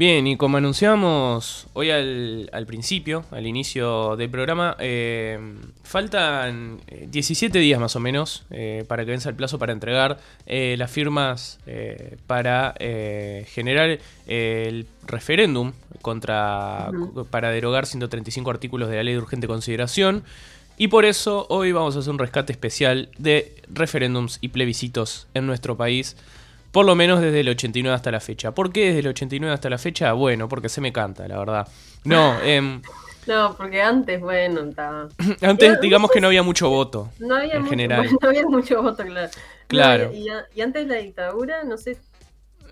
Bien, y como anunciamos hoy al, principio, al inicio del programa, eh, faltan 17 eh, días más o menos eh, para que venza el plazo para entregar las firmas para generar el referéndum contra para derogar 135 artículos de la ley de urgente consideración. Y por eso hoy vamos a hacer un rescate especial de referéndums y plebiscitos en nuestro país por lo menos desde el 89 hasta la fecha. ¿Por qué desde el 89 hasta la fecha? Bueno, porque se me canta, la verdad. No, eh, No, porque antes, bueno, estaba... antes, digamos que no había mucho voto. No había en mucho, general. no había mucho voto, claro. Claro. y, y, antes la dictadura, no sé.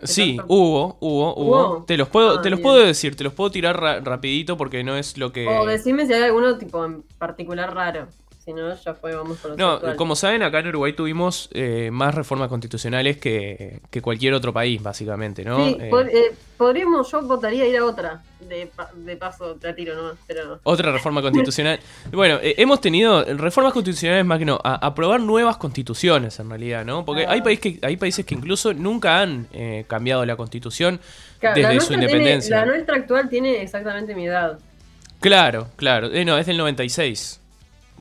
Sí, hubo, hubo, hubo, Te los puedo, ah, te los puedo decir, te los puedo tirar rapidito porque no es lo que. O decime si hay alguno tipo en particular raro no, ya fue, vamos con No, como saben, acá en Uruguay tuvimos eh, más reformas constitucionales que, cualquier otro país, básicamente, ¿no? Sí, eh, eh, podríamos, yo votaría ir a otra, de, paso, te tiro, ¿no? Pero... Otra reforma constitucional. bueno, hemos tenido reformas constitucionales más que no, a, aprobar nuevas constituciones en realidad, ¿no? Porque hay, ah. país que, hay países que incluso nunca han cambiado la constitución desde su independencia. la nuestra actual tiene exactamente mi edad. Claro, claro. no, es del 96.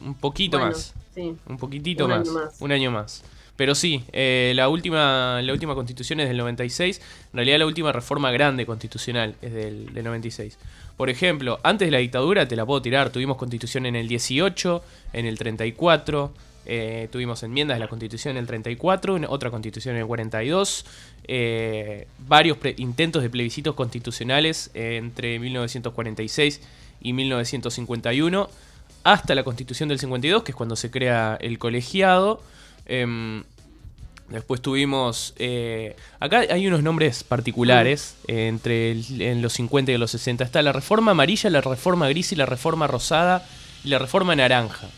Un poquito más. Un poquitito más, Un año más. Pero sí, eh, la, última, la última constitución es del 96. En realidad la última reforma grande constitucional es del, 96. Por ejemplo, antes de la dictadura, te la puedo tirar, tuvimos constitución en el 18, en el 34, eh, tuvimos enmiendas de la constitución en el 34, otra constitución en el 42, eh, varios intentos de plebiscitos constitucionales entre 1946 y 1951 hasta la constitución del 52, que es cuando se crea el colegiado. Em, después tuvimos. Eh, acá hay unos nombres particulares eh, entre en los 50 y los 60. Está la reforma amarilla, la reforma gris y la reforma rosada y la reforma naranja.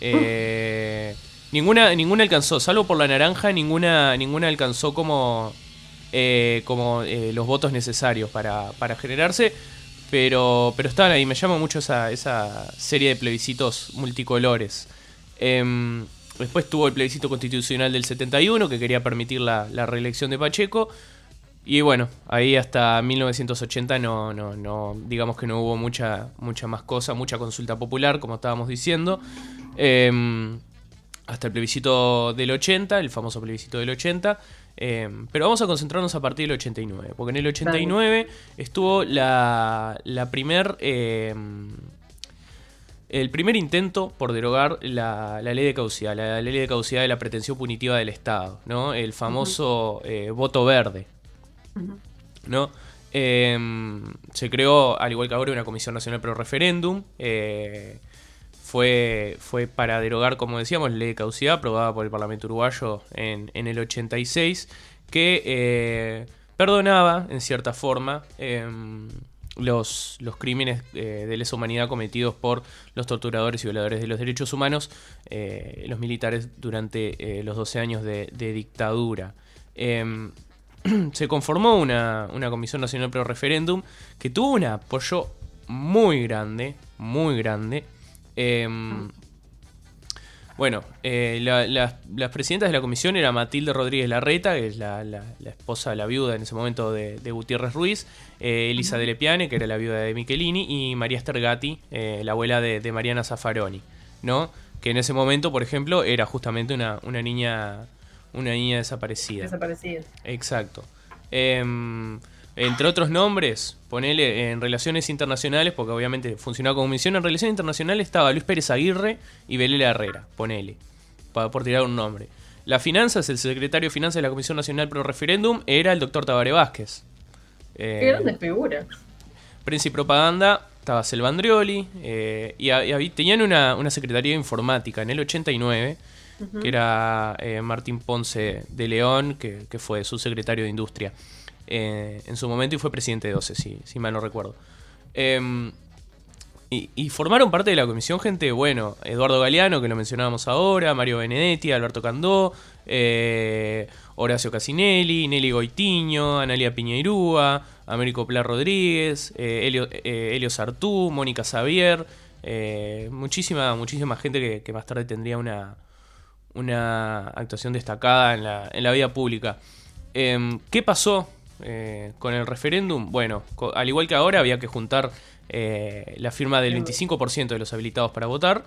Eh, ninguna, ninguna alcanzó, salvo por la naranja, ninguna, ninguna alcanzó como, como los votos necesarios para, para generarse. Pero, pero estaban ahí, me llama mucho esa, esa serie de plebiscitos multicolores. Em, después tuvo el plebiscito constitucional del 71, que quería permitir la, reelección de Pacheco. Y bueno, ahí hasta 1980 no, no, no, digamos que no hubo mucha, mucha más cosa, mucha consulta popular, como estábamos diciendo. Em, hasta el plebiscito del 80, el famoso plebiscito del 80. Em, pero vamos a concentrarnos a partir del 89, porque en el 89 estuvo la, la primer, em, el primer intento por derogar la, ley de caducidad, la, ley de caducidad de la pretensión punitiva del Estado, ¿no? El famoso eh, voto verde, ¿no? Em, se creó, al igual que ahora, una Comisión Nacional Pro Referéndum. Eh, fue, fue para derogar, como decíamos, la ley de caducidad aprobada por el Parlamento Uruguayo en, el 86, que eh, perdonaba, en cierta forma, em, los, los, crímenes eh, de lesa humanidad cometidos por los torturadores y violadores de los derechos humanos, eh, los militares durante los 12 años de, dictadura. Em, se conformó una, una Comisión Nacional Pro Referéndum que tuvo un apoyo muy grande, muy grande, Em, bueno, eh, las presidentas de la comisión era Matilde Rodríguez Larreta, que es la, esposa, la viuda en ese momento de, Gutiérrez Ruiz, eh, Elisa de Lepiane, que era la viuda de Michelini, y María Stergati, eh, la abuela de, Mariana Zaffaroni, ¿no? Que en ese momento, por ejemplo, era justamente una, una niña una niña desaparecida. Desaparecida. Exacto. Entre otros nombres, ponele en relaciones internacionales, porque obviamente funcionaba como misión, en relaciones internacionales estaba Luis Pérez Aguirre y Belela Herrera, ponele, para, por tirar un nombre. Las finanzas, el secretario de finanzas de la Comisión Nacional Pro Referéndum era el doctor Tabaré Vázquez. Eh, Qué grandes figuras. Prensa y propaganda estaba Selvandrioli eh, y, tenían una, secretaría de informática en el 89 que era eh, Martín Ponce de León, que, que fue su secretario de industria. Eh, en su momento y fue presidente de 12, si, si mal no recuerdo. Em, y, formaron parte de la comisión gente, bueno, Eduardo Galeano, que lo mencionábamos ahora, Mario Benedetti, Alberto Candó, eh, Horacio Casinelli, Nelly Goitiño, Analia Piñeirúa, Américo Pla Rodríguez, eh, Helio, Sartú, Mónica Xavier, muchísima, muchísima gente que, más tarde tendría una, una actuación destacada en la, en la vida pública. Em, ¿Qué pasó eh, con el referéndum, bueno, al igual que ahora había que juntar eh, la firma del 25% de los habilitados para votar.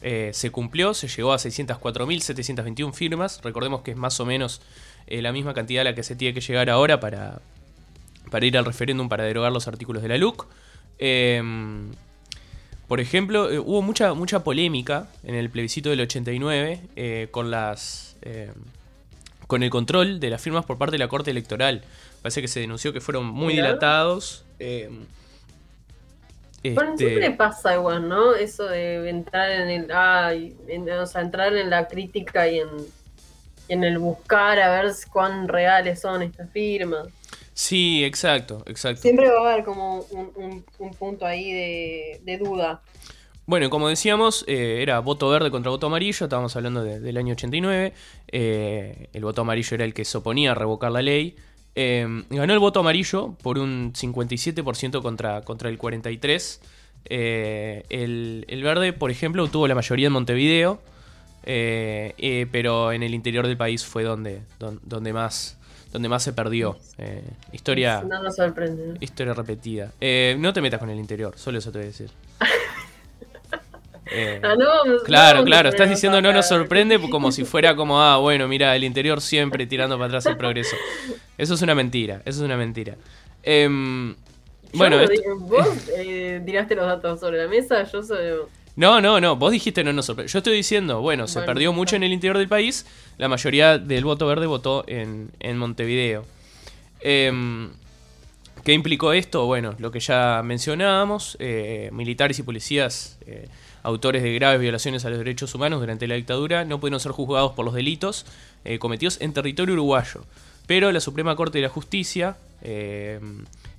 se cumplió, se llegó a 604.721 firmas. Recordemos que es más o menos la misma cantidad a la que se tiene que llegar ahora para, para ir al referéndum para derogar los artículos de la LUC. Em, por ejemplo, hubo mucha, mucha polémica en el plebiscito del 89 con las em, con el control de las firmas por parte de la Corte Electoral. Parece que se denunció que fueron muy dilatados. Eh, bueno, este, siempre pasa igual, ¿no? Eso de entrar en el. o sea, entrar en la crítica y en, en el buscar a ver cuán reales son estas firmas. Sí, exacto, exacto. Siempre va a haber como un, punto ahí de, de duda. Bueno, como decíamos, eh, era voto verde contra voto amarillo, estábamos hablando del año 89, eh, el voto amarillo era el que se oponía a revocar la ley, eh, ganó el voto amarillo por un 57% contra, contra el 43%, el, el, verde, por ejemplo, obtuvo la mayoría en Montevideo, pero en el interior del país fue donde, donde, más donde más se perdió. historia. No sorprende. Historia repetida. no te metas con el interior, solo eso te voy a decir. Eh, ah, claro, claro, estás diciendo no nos sorprende como si fuera como, ah, bueno, mira, el interior siempre tirando para atrás el progreso. Eso es una mentira, eso es una mentira. Em, bueno, vos eh, tiraste los datos sobre la mesa, yo soy... No, no, no, vos dijiste no nos sorprende. Yo estoy diciendo, bueno, se perdió mucho en el interior del país, la mayoría del voto verde votó en, Montevideo. Em, ¿Qué implicó esto? Bueno, lo que ya mencionábamos, eh, militares y policías autores de graves violaciones a los derechos humanos durante la dictadura no pudieron ser juzgados por los delitos eh, cometidos en territorio uruguayo. Pero la Suprema Corte de la Justicia eh,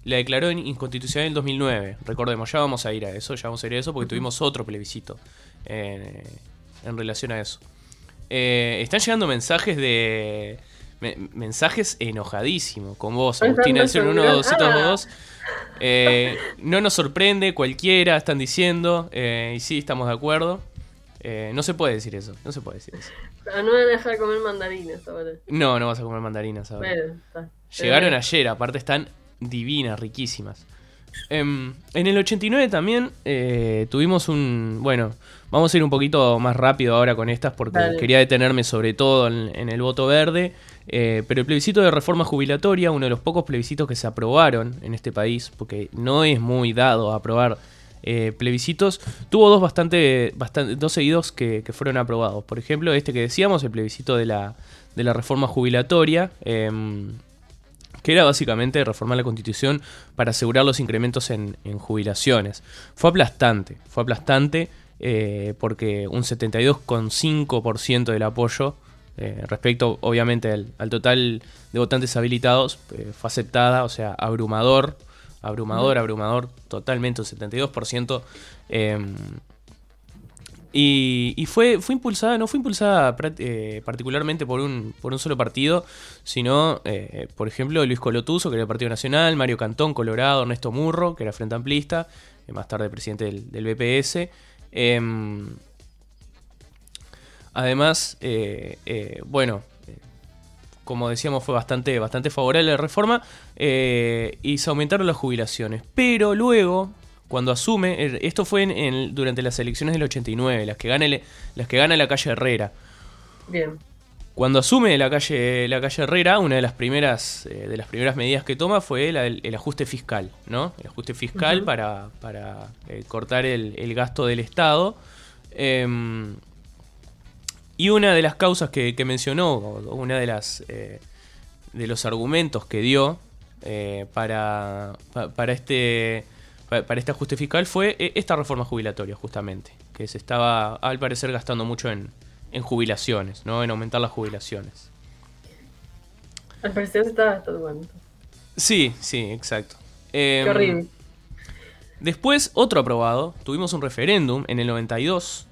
la declaró inconstitucional en 2009. Recordemos, ya vamos a ir a eso, ya vamos a ir a eso porque tuvimos otro plebiscito eh, en relación a eso. están llegando mensajes de... mensajes enojadísimos con vos, del 01222. Eh, no nos sorprende, cualquiera están diciendo, eh, y sí, estamos de acuerdo. Eh, no se puede decir eso, no se puede decir eso. no voy a dejar comer mandarinas ahora. No, no vas a comer mandarinas ahora. Llegaron ayer, aparte están divinas, riquísimas. Em, en el 89 también tuvimos un... Bueno, vamos a ir un poquito más rápido ahora con estas porque quería detenerme sobre todo en el voto verde. Eh, pero el plebiscito de reforma jubilatoria, uno de los pocos plebiscitos que se aprobaron en este país, porque no es muy dado a aprobar eh, plebiscitos, tuvo dos bastante, bastante dos seguidos que, fueron aprobados. Por ejemplo, este que decíamos, el plebiscito de la, de la reforma jubilatoria, em, que era básicamente reformar la constitución para asegurar los incrementos en, jubilaciones. Fue aplastante, fue aplastante eh, porque un 72,5% del apoyo eh, respecto obviamente al, total de votantes habilitados, eh, fue aceptada, o sea, abrumador, abrumador, abrumador, totalmente un 72%. Em, y, fue, fue impulsada, no fue impulsada eh, particularmente por un, por un solo partido, sino, por ejemplo, Luis Colotuso, que era el Partido Nacional, Mario Cantón, Colorado, Ernesto Murro, que era Frente Amplista, más tarde presidente del, del BPS. Em, Además, eh, eh, bueno, como decíamos, fue bastante, bastante favorable la reforma eh, y se aumentaron las jubilaciones. Pero luego, cuando asume, esto fue en, durante las elecciones del 89, las que gana, las que gana la calle Herrera. Bien. Cuando asume la calle, la calle Herrera, una de las primeras, de las primeras medidas que toma fue el, ajuste fiscal, ¿no? El ajuste fiscal para, para cortar el, el, gasto del Estado. Em, y una de las causas que, mencionó, una de las eh, de los argumentos que dio eh, para, para, este para este ajuste fiscal fue eh, esta reforma jubilatoria, justamente, que se estaba, al parecer, gastando mucho en, jubilaciones, ¿no? En aumentar las jubilaciones. Al parecer se estaba gastando Sí, sí, exacto. Qué em, horrible. Después, otro aprobado. Tuvimos un referéndum en el 92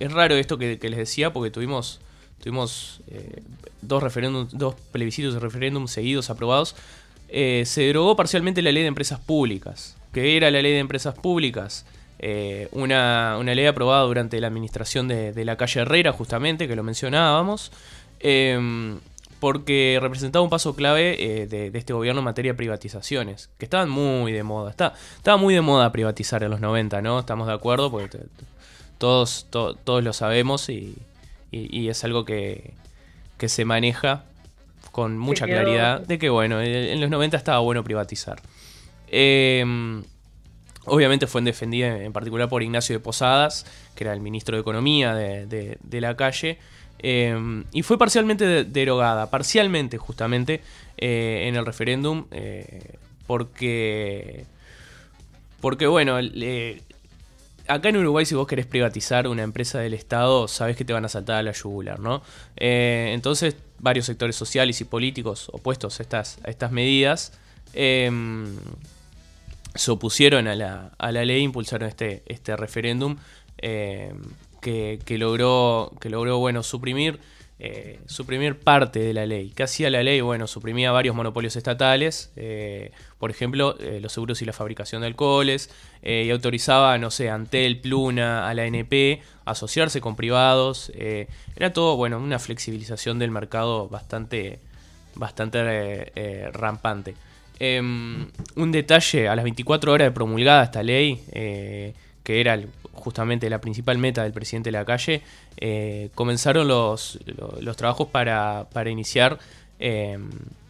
es raro esto que, les decía porque tuvimos, tuvimos eh, dos, referéndums, dos plebiscitos de referéndum seguidos aprobados. Eh, se derogó parcialmente la ley de empresas públicas. ¿Qué era la ley de empresas públicas? Eh, una, ley aprobada durante la administración de, la calle Herrera, justamente, que lo mencionábamos, em, porque representaba un paso clave de, este gobierno en materia de privatizaciones, que estaban muy de moda. Está, estaba muy de moda privatizar en los 90, ¿no? Estamos de acuerdo, porque todos, todos lo sabemos y, es algo que, que se maneja con mucha claridad de que, bueno, en los 90 estaba bueno privatizar. Em, obviamente fue defendida en particular por Ignacio de Posadas, que era el ministro de Economía de, la calle, em, y fue parcialmente derogada, parcialmente justamente, eh, en el referéndum, eh, porque, porque, bueno, acá en Uruguay si vos querés privatizar una empresa del Estado, sabés que te van a saltar a la yugular, ¿no? Eh, entonces, varios sectores sociales y políticos opuestos a estas, a estas medidas em, se opusieron a la, a la, ley, impulsaron este, este referéndum em, que, que, logró, que logró bueno, suprimir eh, suprimir parte de la ley. ¿Qué hacía la ley? Bueno, suprimía varios monopolios estatales, eh, por ejemplo, eh, los seguros y la fabricación de alcoholes, y autorizaba, no sé, Antel, Pluna, a la NP, asociarse con privados. era todo, bueno, una flexibilización del mercado bastante, bastante rampante. Em, un detalle, a las 24 horas de promulgada esta ley, que era justamente la principal meta del presidente de la calle, eh, comenzaron los, los, trabajos para, para iniciar, em,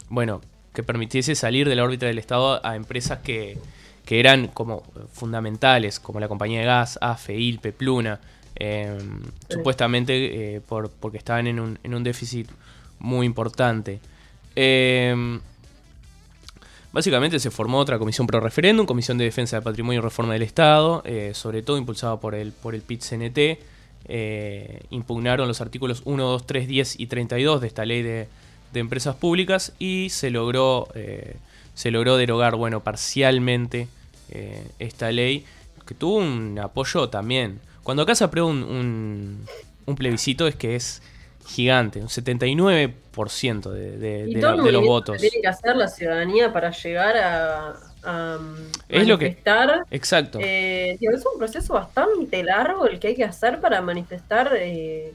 bueno, que permitiese salir de la órbita del Estado a empresas que, que eran como fundamentales, como la compañía de gas, AFE, ILPE, Pluna, em, supuestamente eh, por, porque estaban en un, en un déficit muy importante. Básicamente se formó otra comisión pro referéndum, Comisión de Defensa del Patrimonio y Reforma del Estado, eh, sobre todo impulsada por el, por el PIT-CNT. Eh, impugnaron los artículos 1, 2, 3, 10 y 32 de esta ley de, empresas públicas y se logró, eh, se logró derogar bueno, parcialmente esta ley, que tuvo un apoyo también. Cuando acá se aprueba un, un plebiscito es que es gigante, un 79% de, de, de, de los votos. tiene que hacer la ciudadanía para llegar a, a es manifestar. Lo que, exacto. Eh, es un proceso bastante largo el que hay que hacer para manifestar eh,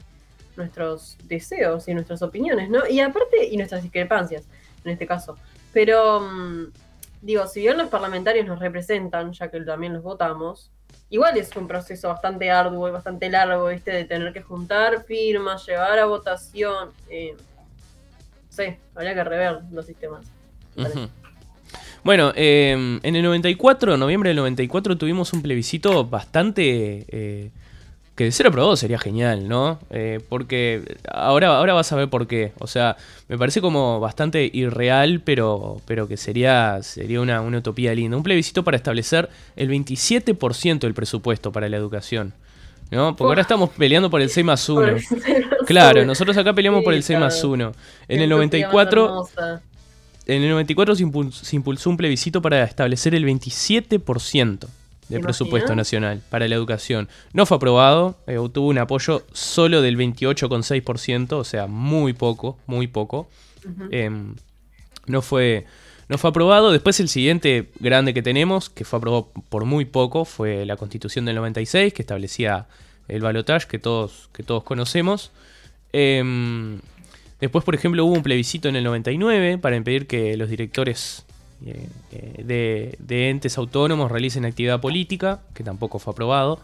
nuestros deseos y nuestras opiniones, ¿no? Y aparte, y nuestras discrepancias, en este caso. Pero, mm, digo, si bien los parlamentarios nos representan, ya que también los votamos, igual es un proceso bastante arduo y bastante largo, ¿viste? De tener que juntar firmas, llevar a votación. Eh, sí, habría que rever los sistemas. Bueno, em, en el 94, noviembre del 94, tuvimos un plebiscito bastante eh, que de ser aprobado sería genial, ¿no? Eh, porque ahora, ahora vas a ver por qué. O sea, me parece como bastante irreal, pero, pero que sería, sería una, utopía linda. Un plebiscito para establecer el 27% del presupuesto para la educación. ¿no? Porque ahora estamos peleando por el 6 más 1. Claro, nosotros acá peleamos por el 6 más 1. En el 94... En el 94 se impulsó un plebiscito para establecer el 27% de presupuesto nacional para la educación. No fue aprobado, eh, obtuvo un apoyo solo del 28,6%, o sea, muy poco, muy poco. Em, no, fue, no fue aprobado. Después el siguiente grande que tenemos, que fue aprobado por muy poco, fue la Constitución del 96, que establecía el balotaje que todos, que todos conocemos. Em, después, por ejemplo, hubo un plebiscito en el 99 para impedir que los directores eh, eh, de, entes autónomos realicen actividad política, que tampoco fue aprobado.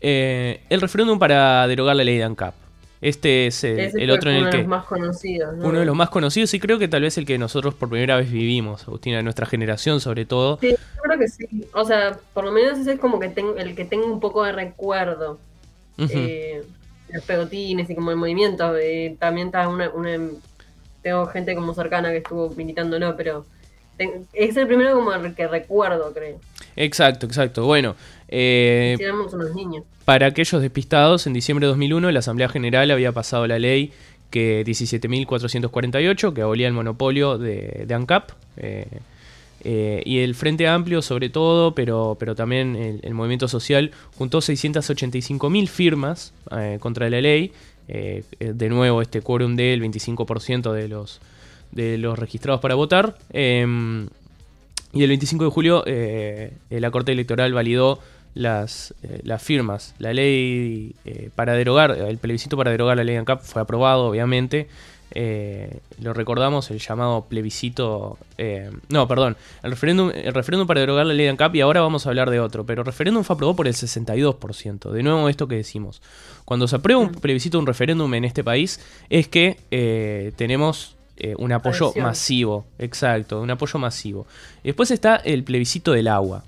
Eh, el referéndum para derogar la ley de ANCAP. Este es el, otro en el que. Uno de los más conocidos. Uno de los más conocidos y creo que tal vez el que nosotros por primera vez vivimos, Agustina, de nuestra generación sobre todo. Sí, yo creo que sí. O sea, por lo menos ese es como que tengo, el que tengo un poco de recuerdo. los pegotines y como el movimiento. también está una, Tengo gente como cercana que estuvo militando, no, pero es el primero como el que recuerdo, creo. Exacto, exacto. Bueno, eh, unos niños. para aquellos despistados, en diciembre de 2001 la Asamblea General había pasado la ley que 17.448 que abolía el monopolio de, ANCAP. Eh, eh, y el Frente Amplio sobre todo, pero, pero también el, movimiento social, juntó 685.000 firmas contra la ley. de nuevo, este quórum del 25% de los de los registrados para votar. Em, y el 25 de julio eh, la Corte Electoral validó las, eh, las firmas. La ley eh, para derogar, el plebiscito para derogar la ley ANCAP fue aprobado, obviamente. eh, lo recordamos, el llamado plebiscito. Eh, no, perdón, el referéndum, el referéndum para derogar la ley de ANCAP y ahora vamos a hablar de otro. Pero el referéndum fue aprobado por el 62%. De nuevo, esto que decimos. Cuando se aprueba un plebiscito, un referéndum en este país, es que eh, un apoyo masivo. Exacto, un apoyo masivo. Después está el plebiscito del agua.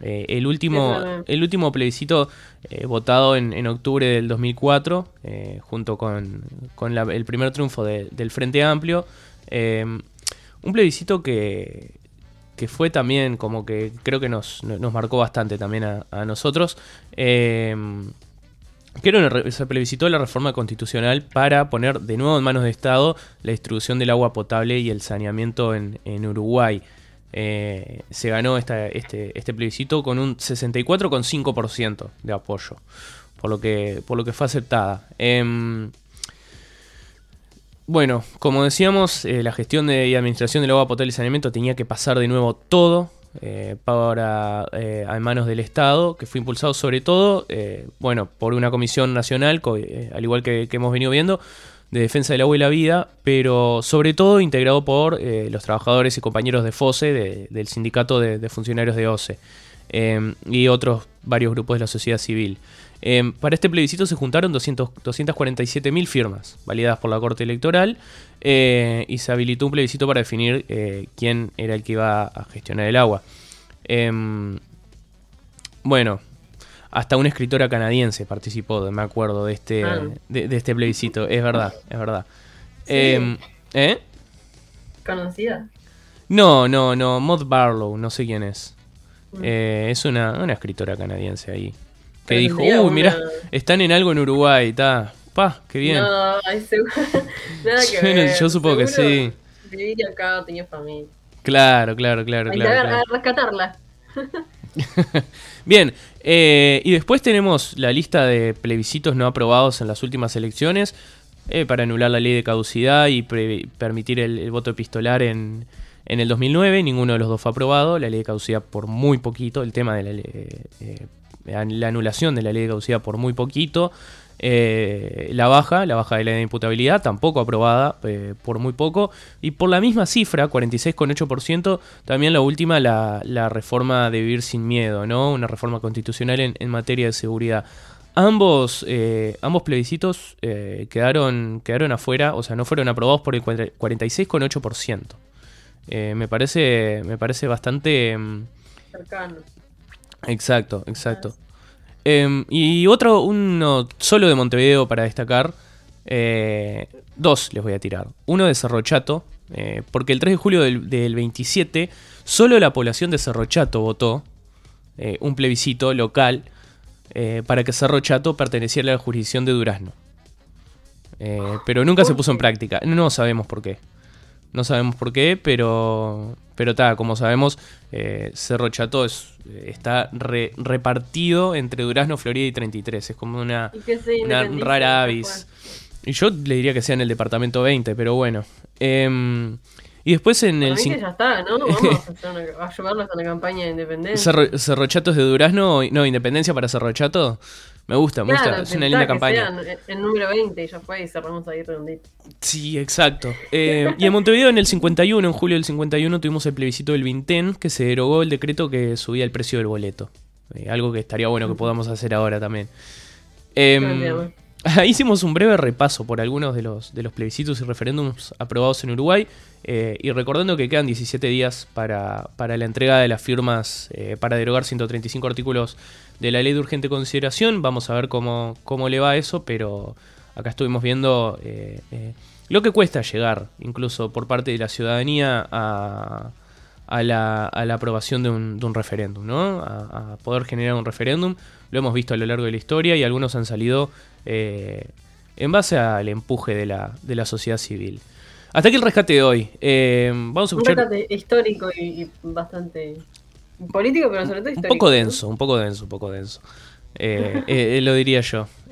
Eh, el, último, el último plebiscito eh, votado en, octubre del 2004, eh, junto con, el primer triunfo del Frente Amplio, un plebiscito que, que, fue también como que creo que nos, marcó bastante también a, nosotros. Que se plebiscitó la reforma constitucional para poner de nuevo en manos de Estado la distribución del agua potable y el saneamiento en, Uruguay. Eh, se ganó este, este plebiscito con un 64,5% de apoyo, por lo, que, por lo que fue aceptada. Em, bueno, como decíamos, eh, la gestión de, y administración del agua potable y saneamiento tenía que pasar de nuevo todo eh, para a manos del Estado, que fue impulsado sobre todo, bueno, por una comisión nacional, al igual que hemos venido viendo, de defensa del agua y la vida, pero sobre todo integrado por eh, los trabajadores y compañeros de FOSE, del sindicato de, funcionarios de OCE, y otros varios grupos de la sociedad civil. Em, para este plebiscito se juntaron 247.000 firmas validadas por la Corte Electoral eh, y se habilitó un plebiscito para definir eh, quién era el que iba a gestionar el agua. Em, bueno, hasta una escritora canadiense participó, me acuerdo, de este, ah. de, este plebiscito. Es verdad, es verdad. Em, ¿Eh? ¿Conocida? No, no, no. Maud Barlow, no sé quién es. Mm. Eh, es una, escritora canadiense ahí. Que dijo, uy, mira, están en algo en Uruguay, está. Pa, qué bien. No, ay, seguro. Nada que ver. Yo supongo que sí. Vivía acá, tenía familia. Claro, claro, claro, Hay claro. A rescatarla. Bien, eh, y después tenemos la lista de plebiscitos no aprobados en las últimas elecciones eh, para anular la ley de caducidad y permitir el, voto epistolar en, en, el 2009. Ninguno de los dos fue aprobado. La ley de caducidad por muy poquito. El tema de la, eh, la anulación de la ley de caducidad por muy poquito. Eh, la baja, la baja de la imputabilidad, tampoco aprobada eh, por muy poco. Y por la misma cifra, 46,8%, también la última, la, reforma de vivir sin miedo, ¿no? Una reforma constitucional en, materia de seguridad. Ambos, eh, ambos plebiscitos quedaron, quedaron afuera, o sea, no fueron aprobados por el 46,8%. me, parece, me parece bastante... Mm, Cercano. Exacto, exacto. Em, y otro, uno solo de Montevideo para destacar. Eh, dos les voy a tirar. Uno de Cerro Chato, eh, porque el 3 de julio del, 27, solo la población de Cerro Chato votó eh, un plebiscito local para que Cerro Chato perteneciera a la jurisdicción de Durazno. pero nunca se puso en práctica. No sabemos por qué. No sabemos por qué, pero pero está, como sabemos, eh, Cerro Chato es, está repartido entre Durazno, Florida y 33. Es como una, rara avis. Y yo le diría que sea en el departamento 20, pero bueno. Em, y después en el... ya está, ¿no? Vamos a, ayudarlos a la campaña de independencia. Cerro, Chato es de Durazno, no, independencia para Cerro Chato. Me gusta, me gusta. Es una linda campaña. el número 20 y ya fue y cerramos ahí redondito. Sí, exacto. Eh, y en Montevideo en el 51, en julio del 51, tuvimos el plebiscito del Vintén, que se derogó el decreto que subía el precio del boleto. Eh, algo que estaría bueno que podamos hacer ahora también. Eh, hicimos un breve repaso por algunos de los, plebiscitos y referéndums aprobados en Uruguay eh, y recordando que quedan 17 días para, la entrega de las firmas para derogar 135 artículos de la ley de urgente consideración. Vamos a ver cómo, cómo le va eso, pero acá estuvimos viendo eh, eh, lo que cuesta llegar, incluso por parte de la ciudadanía, a, a, la, a la, aprobación de un, de un referéndum, ¿no? A, poder generar un referéndum. Lo hemos visto a lo largo de la historia y algunos han salido eh, en base al empuje de la, de la sociedad civil. Hasta aquí el rescate de hoy. vamos a escuchar... Un rescate histórico y bastante Político, pero sobre todo histórico. Un poco denso, un poco denso, un poco denso. Eh, eh, lo diría yo.